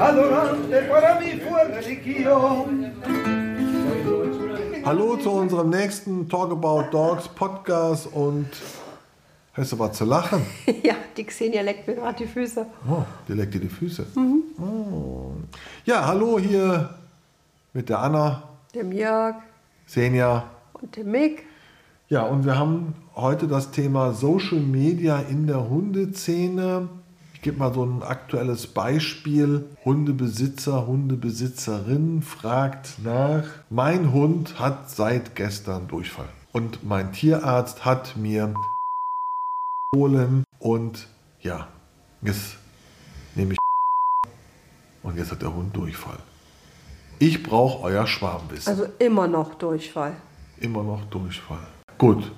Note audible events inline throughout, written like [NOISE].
adorante para mí fue religión. Hallo zu unserem nächsten Talk About Dogs Podcast und hast du was zu lachen? [LAUGHS] Ja, die Xenia leckt mir gerade die Füße. Oh, die leckt dir die Füße. Oh. Ja, hallo hier mit der Anna, Dem Jörg Senja. und dem Mick. Ja, und wir haben heute das Thema Social Media in der Hundeszene. Ich gebe mal so ein aktuelles Beispiel. Hundebesitzer, Hundebesitzerin fragt nach, mein Hund hat seit gestern Durchfall. Und mein Tierarzt hat mir holen und ja, jetzt nehme ich und jetzt hat der Hund Durchfall. Ich brauche euer Schwarmwissen. Also immer noch Durchfall. Immer noch Durchfall. Gut.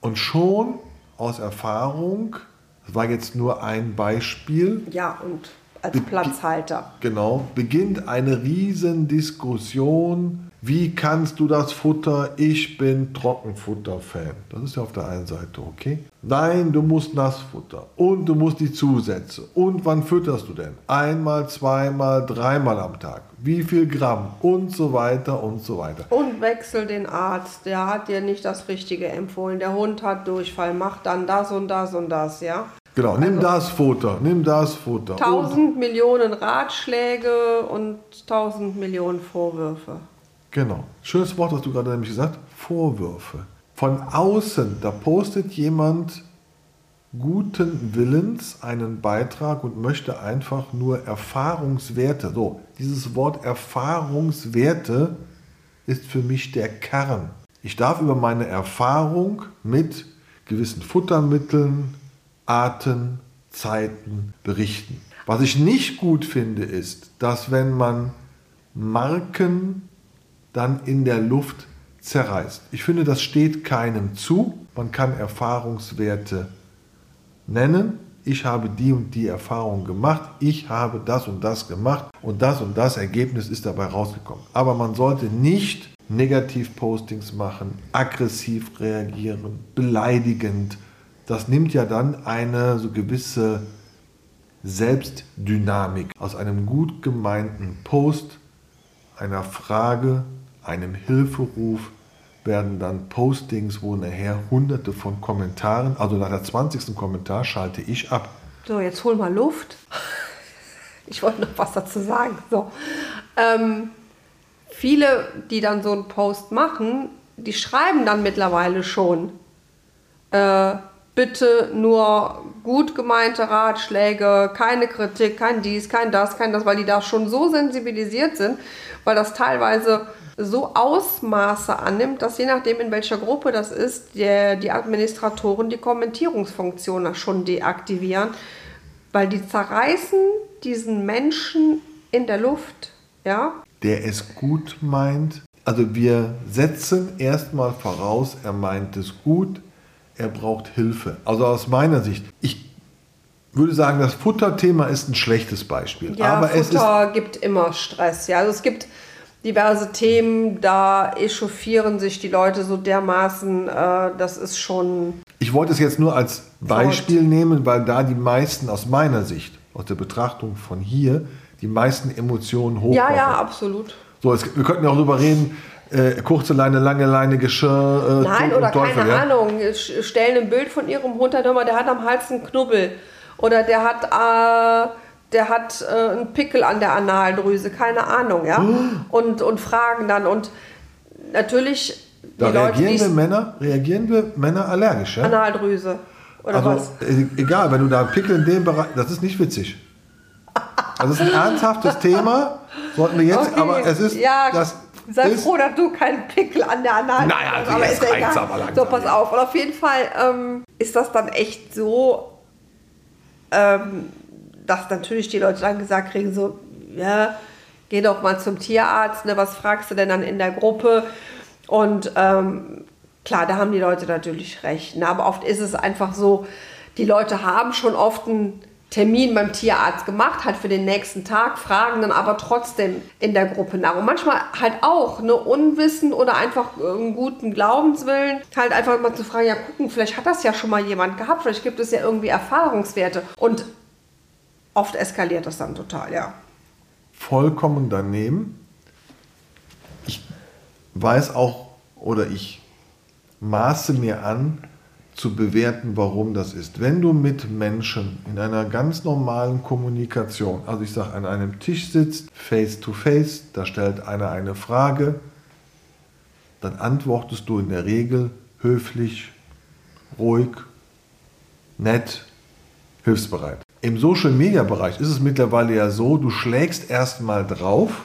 Und schon aus Erfahrung, das war jetzt nur ein Beispiel, Ja, und als Be- Platzhalter. genau, beginnt eine riesen Diskussion. Wie kannst du das Futter? Ich bin Trockenfutter-Fan. Das ist ja auf der einen Seite okay. Nein, du musst Nassfutter. Und du musst die Zusätze. Und wann fütterst du denn? Einmal, zweimal, dreimal am Tag. Wie viel Gramm? Und so weiter und so weiter. Und wechsel den Arzt. Der hat dir nicht das Richtige empfohlen. Der Hund hat Durchfall. Mach dann das und das und das, ja? Genau, nimm das Futter, nimm das Futter. Tausend Millionen Ratschläge und tausend Millionen Vorwürfe. Genau. Schönes Wort hast du gerade nämlich gesagt. Vorwürfe. Von außen, da postet jemand guten Willens einen Beitrag und möchte einfach nur Erfahrungswerte. So, dieses Wort Erfahrungswerte ist für mich der Kern. Ich darf über meine Erfahrung mit gewissen Futtermitteln, Arten, Zeiten berichten. Was ich nicht gut finde, ist, dass wenn man Marken dann in der Luft zerreißt. Ich finde, das steht keinem zu. Man kann Erfahrungswerte nennen. Ich habe die und die Erfahrung gemacht. Ich habe das und das gemacht und das und das Ergebnis ist dabei rausgekommen. Aber man sollte nicht Negativ-Postings machen, aggressiv reagieren, beleidigend. Das nimmt ja dann eine so gewisse Selbstdynamik aus einem gut gemeinten Post, einer Frage, einem Hilferuf werden dann Postings, wo nachher hunderte von Kommentaren, also nach der 20. Kommentar schalte ich ab. So, jetzt hol mal Luft. Ich wollte noch was dazu sagen. So. Ähm, viele, die dann so einen Post machen, die schreiben dann mittlerweile schon, äh, bitte nur gut gemeinte Ratschläge, keine Kritik, kein dies, kein das, kein das, weil die da schon so sensibilisiert sind, weil das teilweise so Ausmaße annimmt, dass je nachdem, in welcher Gruppe das ist, der, die Administratoren die Kommentierungsfunktion schon deaktivieren, weil die zerreißen diesen Menschen in der Luft. Ja, Der es gut meint. Also wir setzen erstmal voraus, er meint es gut, er braucht Hilfe. Also aus meiner Sicht, ich würde sagen, das Futterthema ist ein schlechtes Beispiel. Ja, aber Futter gibt immer Stress. Ja, also es gibt diverse Themen, da echauffieren sich die Leute so dermaßen, äh, das ist schon. Ich wollte es jetzt nur als Beispiel nehmen, weil da die meisten aus meiner Sicht, aus der Betrachtung von hier, die meisten Emotionen hochkommen. Ja, ja, absolut. So, es, wir könnten ja auch darüber reden, äh, kurze Leine, lange Leine, Geschirr, äh, Nein, oder Teufel. keine ja? Ahnung, stellen ein Bild von ihrem Hund, der hat am Hals einen Knubbel. Oder der hat, äh, der hat äh, einen Pickel an der Analdrüse, keine Ahnung, ja. Und, und fragen dann. Und natürlich, die Da Leute, reagieren wir die Männer, reagieren wir Männer allergisch, ja? Analdrüse. Oder also was? äh, egal, wenn du da einen Pickel in dem Bereich, das ist nicht witzig. Das ist ein ernsthaftes Thema, sollten wir jetzt, [LAUGHS] Okay, aber es ist, ja, das sei ist, froh, dass du keinen Pickel an der Anal Naja, also aber jetzt ist ja egal. aber langsam, So, pass ja. auf. Und auf jeden Fall ähm, ist das dann echt so, ähm, dass natürlich die Leute dann gesagt kriegen, so, ja, geh doch mal zum Tierarzt, ne, was fragst du denn dann in der Gruppe? Und ähm, klar, da haben die Leute natürlich recht. Ne? Aber oft ist es einfach so, die Leute haben schon oft einen Termin beim Tierarzt gemacht, halt für den nächsten Tag, fragen dann aber trotzdem in der Gruppe nach. Und manchmal halt auch ne Unwissen oder einfach einen guten Glaubenswillen, halt einfach mal zu fragen, ja gucken, vielleicht hat das ja schon mal jemand gehabt, vielleicht gibt es ja irgendwie Erfahrungswerte. Und oft eskaliert das dann total, ja. vollkommen daneben. Ich weiß auch oder ich maße mir an, zu bewerten, warum das ist. Wenn du mit Menschen in einer ganz normalen Kommunikation, also ich sage, an einem Tisch sitzt, face to face, da stellt einer eine Frage, dann antwortest du in der Regel höflich, ruhig, nett, hilfsbereit. Im Social-Media-Bereich ist es mittlerweile ja so, du schlägst erstmal drauf.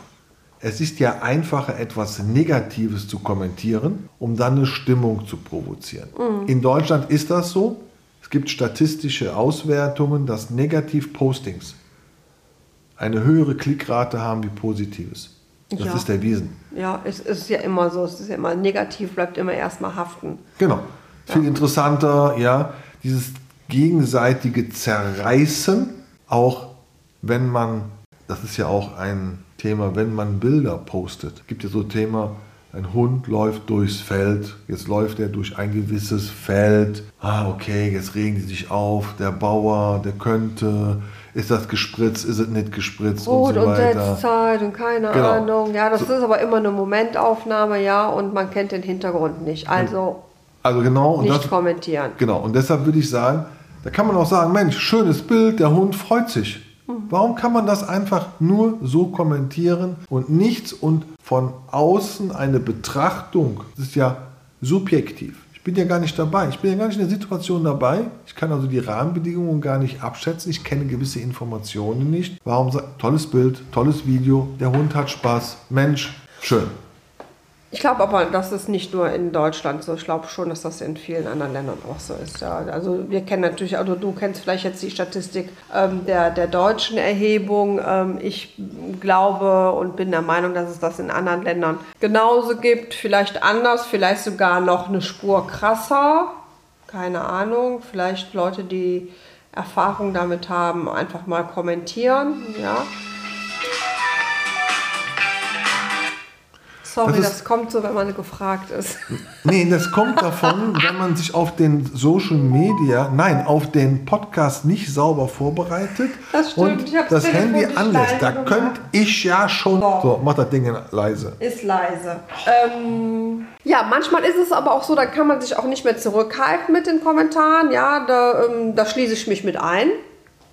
Es ist ja einfacher, etwas Negatives zu kommentieren, um dann eine Stimmung zu provozieren. Mhm. In Deutschland ist das so. Es gibt statistische Auswertungen, dass Negativ-Postings eine höhere Klickrate haben wie Positives. Das ja. ist erwiesen. Ja, es ist ja immer so. Es ist ja immer negativ, bleibt immer erstmal haften. Genau. Viel ja. interessanter, ja, dieses gegenseitige Zerreißen, auch wenn man, das ist ja auch ein Thema, wenn man Bilder postet. Es gibt ja so ein Thema, ein Hund läuft durchs Feld, jetzt läuft er durch ein gewisses Feld. Ah, okay, jetzt regen die sich auf, der Bauer, der könnte, ist das gespritzt, ist es nicht gespritzt Rot und so weiter. und Zeit und keine genau. Ahnung. Ja, das so. ist aber immer eine Momentaufnahme, ja, und man kennt den Hintergrund nicht. Also, also genau, nicht das, kommentieren. Genau, und deshalb würde ich sagen, da kann man auch sagen, Mensch, schönes Bild, der Hund freut sich. Warum kann man das einfach nur so kommentieren und nichts und von außen eine Betrachtung? Das ist ja subjektiv. Ich bin ja gar nicht dabei. Ich bin ja gar nicht in der Situation dabei. Ich kann also die Rahmenbedingungen gar nicht abschätzen. Ich kenne gewisse Informationen nicht. Warum sagt, tolles Bild, tolles Video, der Hund hat Spaß, Mensch, schön. Ich glaube aber, das ist nicht nur in Deutschland so. Ich glaube schon, dass das in vielen anderen Ländern auch so ist. Ja. Also wir kennen natürlich, also du kennst vielleicht jetzt die Statistik ähm, der, der deutschen Erhebung. Ähm, ich glaube und bin der Meinung, dass es das in anderen Ländern genauso gibt. Vielleicht anders, vielleicht sogar noch eine Spur krasser. Keine Ahnung. Vielleicht Leute, die Erfahrung damit haben, einfach mal kommentieren. Ja. Sorry, das, das, kommt so, wenn man gefragt ist. Nee, das kommt davon, [LAUGHS] wenn man sich auf den Social Media, nein, auf den Podcast nicht sauber vorbereitet das stimmt, und das Handy anlässt. Da könnte ich ja schon. So. so, mach das Ding leise. Ist leise. Ähm, ja, manchmal ist es aber auch so, da kann man sich auch nicht mehr zurückhalten mit den Kommentaren. Ja, da, ähm, da schließe ich mich mit ein.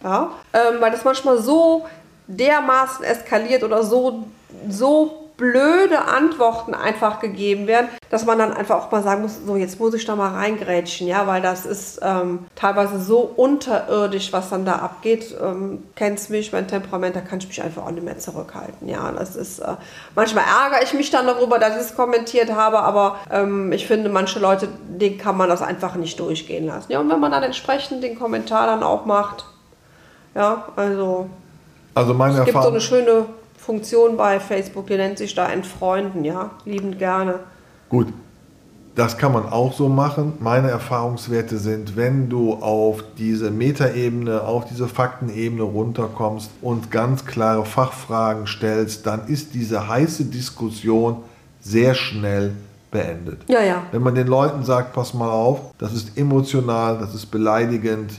Ja, ähm, weil das manchmal so dermaßen eskaliert oder so, so blöde Antworten einfach gegeben werden, dass man dann einfach auch mal sagen muss, so jetzt muss ich da mal reingrätschen, ja, weil das ist ähm, teilweise so unterirdisch, was dann da abgeht. Ähm, kennst mich, mein Temperament, da kann ich mich einfach auch nicht mehr zurückhalten, ja. Das ist, äh, manchmal ärgere ich mich dann darüber, dass ich es kommentiert habe, aber ähm, ich finde, manche Leute, denen kann man das einfach nicht durchgehen lassen. Ja, und wenn man dann entsprechend den Kommentar dann auch macht, ja, also also meine es gibt so eine schöne Funktion bei Facebook, die nennt sich da Entfreunden, ja, liebend gerne. Gut, das kann man auch so machen. Meine Erfahrungswerte sind, wenn du auf diese Metaebene, auf diese Faktenebene runterkommst und ganz klare Fachfragen stellst, dann ist diese heiße Diskussion sehr schnell beendet. Ja, ja. Wenn man den Leuten sagt, pass mal auf, das ist emotional, das ist beleidigend,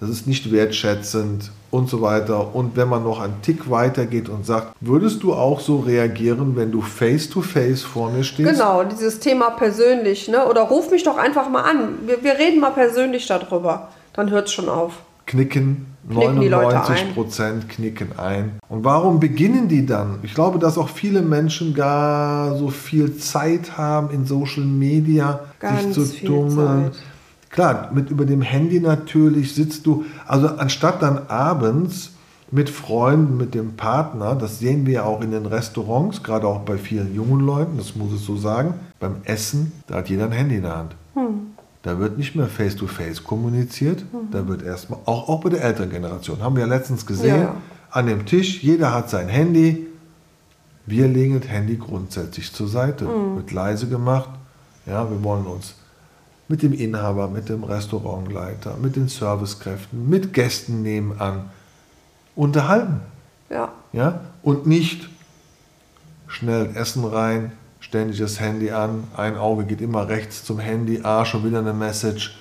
das ist nicht wertschätzend und so weiter. Und wenn man noch einen Tick weiter geht und sagt, würdest du auch so reagieren, wenn du face-to-face -face vor mir stehst? Genau, dieses Thema persönlich. Ne? Oder ruf mich doch einfach mal an. Wir, wir reden mal persönlich darüber. Dann hört es schon auf. Knicken, 99 Prozent knicken ein. Und warum beginnen die dann? Ich glaube, dass auch viele Menschen gar so viel Zeit haben in Social Media, Ganz sich zu dummeln. Zeit Klar, mit über dem Handy natürlich sitzt du, also anstatt dann abends mit Freunden, mit dem Partner, das sehen wir auch in den Restaurants, gerade auch bei vielen jungen Leuten, das muss ich so sagen, beim Essen, da hat jeder ein Handy in der Hand. Hm. Da wird nicht mehr face-to-face -face kommuniziert, hm. da wird erstmal, auch, auch bei der älteren Generation, haben wir ja letztens gesehen, ja. an dem Tisch, jeder hat sein Handy, wir legen das Handy grundsätzlich zur Seite, hm. wird leise gemacht, ja, wir wollen uns mit dem Inhaber, mit dem Restaurantleiter, mit den Servicekräften, mit Gästen nebenan unterhalten. Ja. ja. Und nicht schnell Essen rein, ständig das Handy an, ein Auge geht immer rechts zum Handy, ah, schon wieder eine Message.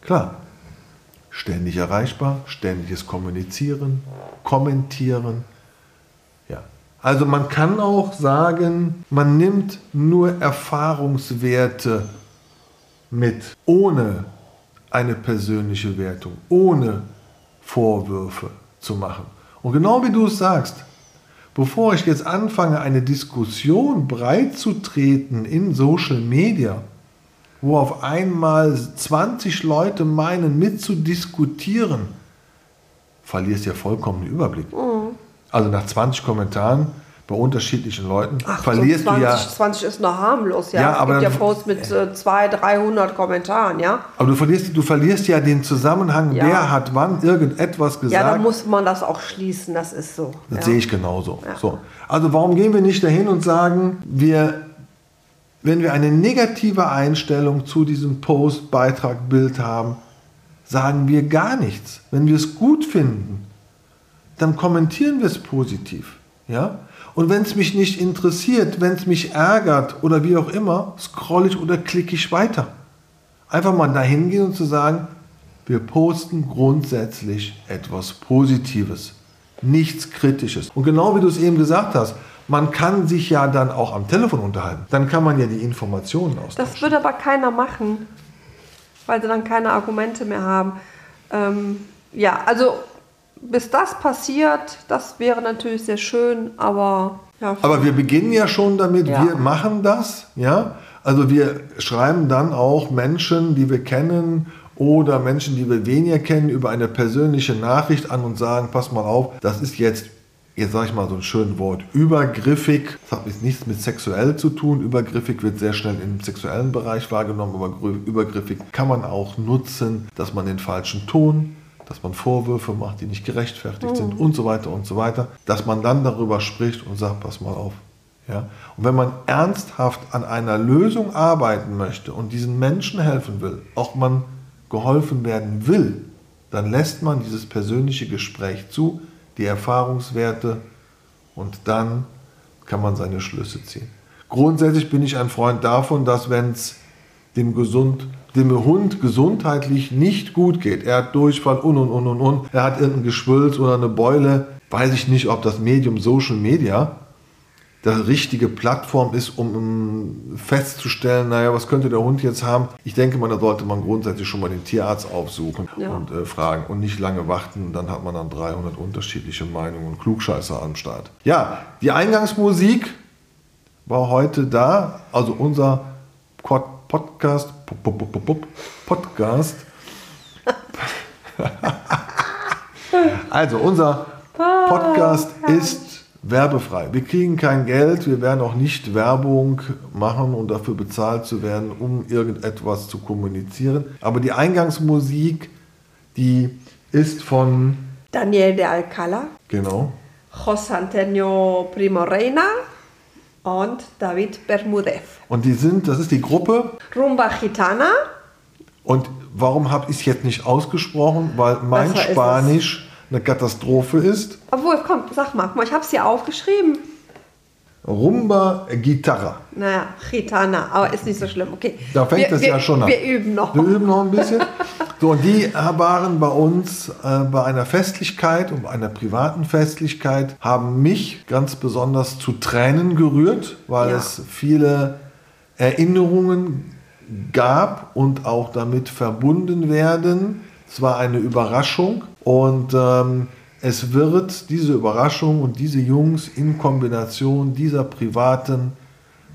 Klar, ständig erreichbar, ständiges Kommunizieren, Kommentieren, Also man kann auch sagen, man nimmt nur Erfahrungswerte mit, ohne eine persönliche Wertung, ohne Vorwürfe zu machen. Und genau wie du es sagst, bevor ich jetzt anfange, eine Diskussion breit zu treten in Social Media, wo auf einmal 20 Leute meinen, mitzudiskutieren, verlierst du ja vollkommen den Überblick. Also nach 20 Kommentaren bei unterschiedlichen Leuten Ach, verlierst so 20, du ja. 20 ist noch harmlos, ja. Ja, es aber gibt ja dann- Posts mit äh, 200, 300 Kommentaren, ja. Aber du verlierst, du verlierst ja den Zusammenhang, Ja. wer hat wann irgendetwas gesagt. Ja, da muss man das auch schließen, das ist so. Das ja. sehe ich genauso. So. Also warum gehen wir nicht dahin und sagen, wir, wenn wir eine negative Einstellung zu diesem Post, Beitrag, Bild haben, sagen wir gar nichts. Wenn wir es gut finden, dann kommentieren wir es positiv. Ja? Und wenn es mich nicht interessiert, wenn es mich ärgert oder wie auch immer, scroll ich oder klicke ich weiter. Einfach mal dahin gehen und zu sagen, wir posten grundsätzlich etwas Positives, nichts Kritisches. Und genau wie du es eben gesagt hast, man kann sich ja dann auch am Telefon unterhalten. Dann kann man ja die Informationen austauschen. Das wird aber keiner machen, weil sie dann keine Argumente mehr haben. Ähm, ja, also bis das passiert, das wäre natürlich sehr schön, aber ja. Aber wir beginnen ja schon damit, Ja. wir machen das, ja. Also wir schreiben dann auch Menschen, die wir kennen oder Menschen, die wir weniger kennen, über eine persönliche Nachricht an und sagen, pass mal auf, das ist jetzt, jetzt sage ich mal so ein schönes Wort, übergriffig. Das hat jetzt nichts mit sexuell zu tun. Übergriffig wird sehr schnell im sexuellen Bereich wahrgenommen, aber übergriffig kann man auch nutzen, dass man den falschen Ton dass man Vorwürfe macht, die nicht gerechtfertigt sind und so weiter und so weiter, dass man dann darüber spricht und sagt, pass mal auf. Ja? Und wenn man ernsthaft an einer Lösung arbeiten möchte und diesen Menschen helfen will, auch man geholfen werden will, dann lässt man dieses persönliche Gespräch zu, die Erfahrungswerte und dann kann man seine Schlüsse ziehen. Grundsätzlich bin ich ein Freund davon, dass wenn es dem, gesund, dem Hund gesundheitlich nicht gut geht, er hat Durchfall und und und und und, er hat irgendein Geschwülz oder eine Beule, weiß ich nicht, ob das Medium Social Media die richtige Plattform ist, um festzustellen, naja, was könnte der Hund jetzt haben. Ich denke mal, da sollte man grundsätzlich schon mal den Tierarzt aufsuchen Ja. und äh, fragen und nicht lange warten. Dann hat man dann 300 unterschiedliche Meinungen und Klugscheißer am Start. Ja, die Eingangsmusik war heute da. Also unser Quad- Podcast, Podcast. [LAUGHS] also unser Podcast ist werbefrei. Wir kriegen kein Geld, wir werden auch nicht Werbung machen und dafür bezahlt zu werden, um irgendetwas zu kommunizieren. Aber die Eingangsmusik, die ist von, Daniel de Alcala, genau, José Antonio Primo Reina und David Bermudez. und die sind, das ist die Gruppe Rumba Gitana, Und warum habe ich es jetzt nicht ausgesprochen? Weil mein. Spanisch eine Katastrophe ist. obwohl, komm, sag mal, ich habe es hier aufgeschrieben. Rumba Gitarra. Naja, Gitana, aber ist nicht so schlimm, okay. Da fängt es ja schon an. Wir üben noch. Wir üben noch ein bisschen. So, und die waren bei uns äh, bei einer Festlichkeit, um einer privaten Festlichkeit, haben mich ganz besonders zu Tränen gerührt, weil Ja. es viele Erinnerungen gab und auch damit verbunden werden. Es war eine Überraschung und ähm, es wird diese Überraschung und diese Jungs in Kombination dieser privaten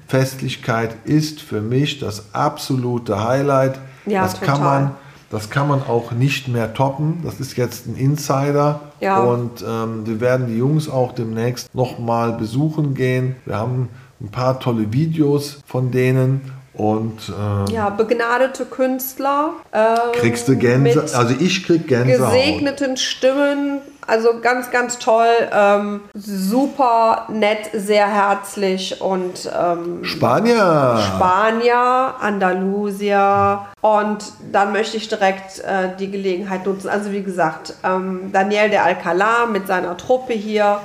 Festlichkeit ist für mich das absolute Highlight. Ja, das kann total. man das kann man auch nicht mehr toppen. Das ist jetzt ein Insider. Ja. Und ähm, wir werden die Jungs auch demnächst nochmal besuchen gehen. Wir haben ein paar tolle Videos von denen. Und äh, Ja, begnadete Künstler. ähm, kriegst du Gänse. mit Also ich krieg Gänsehaut. gesegneten Stimmen. Also ganz, ganz toll. Ähm, super nett, sehr herzlich und ähm, Spanier. Spanier, Andalusier. Und dann möchte ich direkt äh, die Gelegenheit nutzen. Also wie gesagt, ähm, Daniel de Alcalá mit seiner Truppe hier,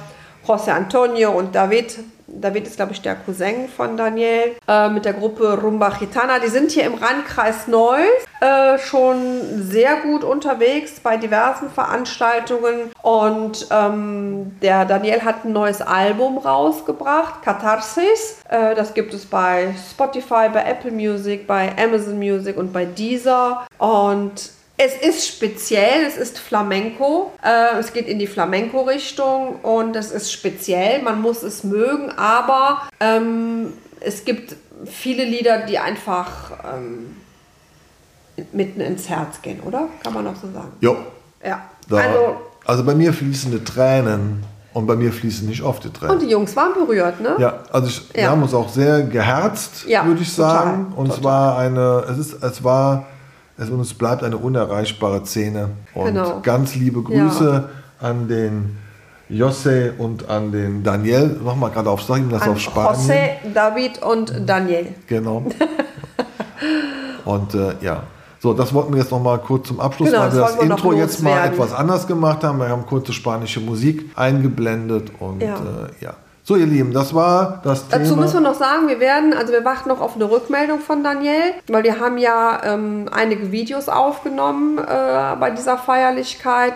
José Antonio und David David ist, glaube ich, der Cousin von Daniel, äh, mit der Gruppe Rumba Gitana. Die sind hier im Randkreis Neuss äh, schon sehr gut unterwegs bei diversen Veranstaltungen. Und ähm, der Daniel hat ein neues Album rausgebracht, Katharsis. Äh, das gibt es bei Spotify, bei Apple Music, bei Amazon Music und bei Deezer. Und es ist speziell, es ist Flamenco. Äh, es geht in die Flamenco-Richtung und es ist speziell. Man muss es mögen, aber ähm, es gibt viele Lieder, die einfach ähm, mitten ins Herz gehen, oder? Kann man auch so sagen. Jo. Ja. Da, Also, also bei mir fließen die Tränen und bei mir fließen nicht oft die Tränen. und die Jungs waren berührt, ne? Ja, also ich, wir Ja. haben uns auch sehr geherzt, Ja, würde ich total, sagen. Und es total. war eine, es ist, es war, es, und es bleibt eine unerreichbare Szene. Und Genau. ganz liebe Grüße an den Josse und an den Daniel. Nochmal gerade auf, sag ihm das An auf Spanien. José, David und Daniel. Genau. [LAUGHS] und äh, ja. So, das wollten wir jetzt noch mal kurz zum Abschluss, Genau, weil das wir das noch Intro jetzt mal loswerden. etwas anders gemacht haben. Wir haben kurze spanische Musik eingeblendet und Ja. Äh, ja. So, ihr Lieben, das war das Dazu Thema. müssen wir noch sagen, wir werden, also wir warten noch auf eine Rückmeldung von Daniel, weil wir haben ja ähm, einige Videos aufgenommen äh, bei dieser Feierlichkeit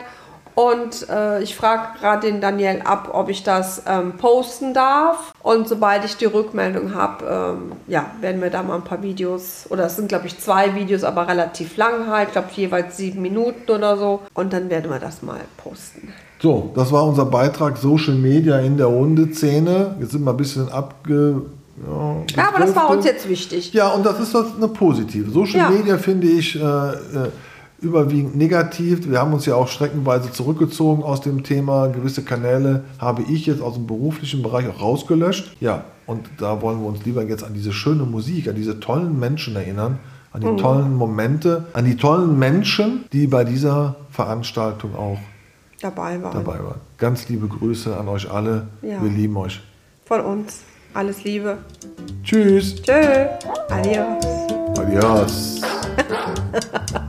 und äh, ich frage gerade den Daniel ab, ob ich das ähm, posten darf und sobald ich die Rückmeldung habe, ähm, ja, werden wir da mal ein paar Videos, oder es sind glaube ich zwei Videos, aber relativ lang halt, ich glaube jeweils sieben Minuten oder so und dann werden wir das mal posten. So, das war unser Beitrag Social Media in der Hundeszene. Jetzt sind wir ein bisschen abge. Ja, Ja, aber das war uns jetzt wichtig. Ja, und das ist das eine positive. Social Ja. Media finde ich äh, äh, überwiegend negativ. Wir haben uns ja auch streckenweise zurückgezogen aus dem Thema. Gewisse Kanäle habe ich jetzt aus dem beruflichen Bereich auch rausgelöscht. Ja, und da wollen wir uns lieber jetzt an diese schöne Musik, an diese tollen Menschen erinnern, an die tollen Momente, an die tollen Menschen, die bei dieser Veranstaltung auch Dabei waren. dabei waren. Ganz liebe Grüße an euch alle. Ja. Wir lieben euch. Von uns. Alles Liebe. Tschüss. Tschö. Adios. Adios. [LAUGHS]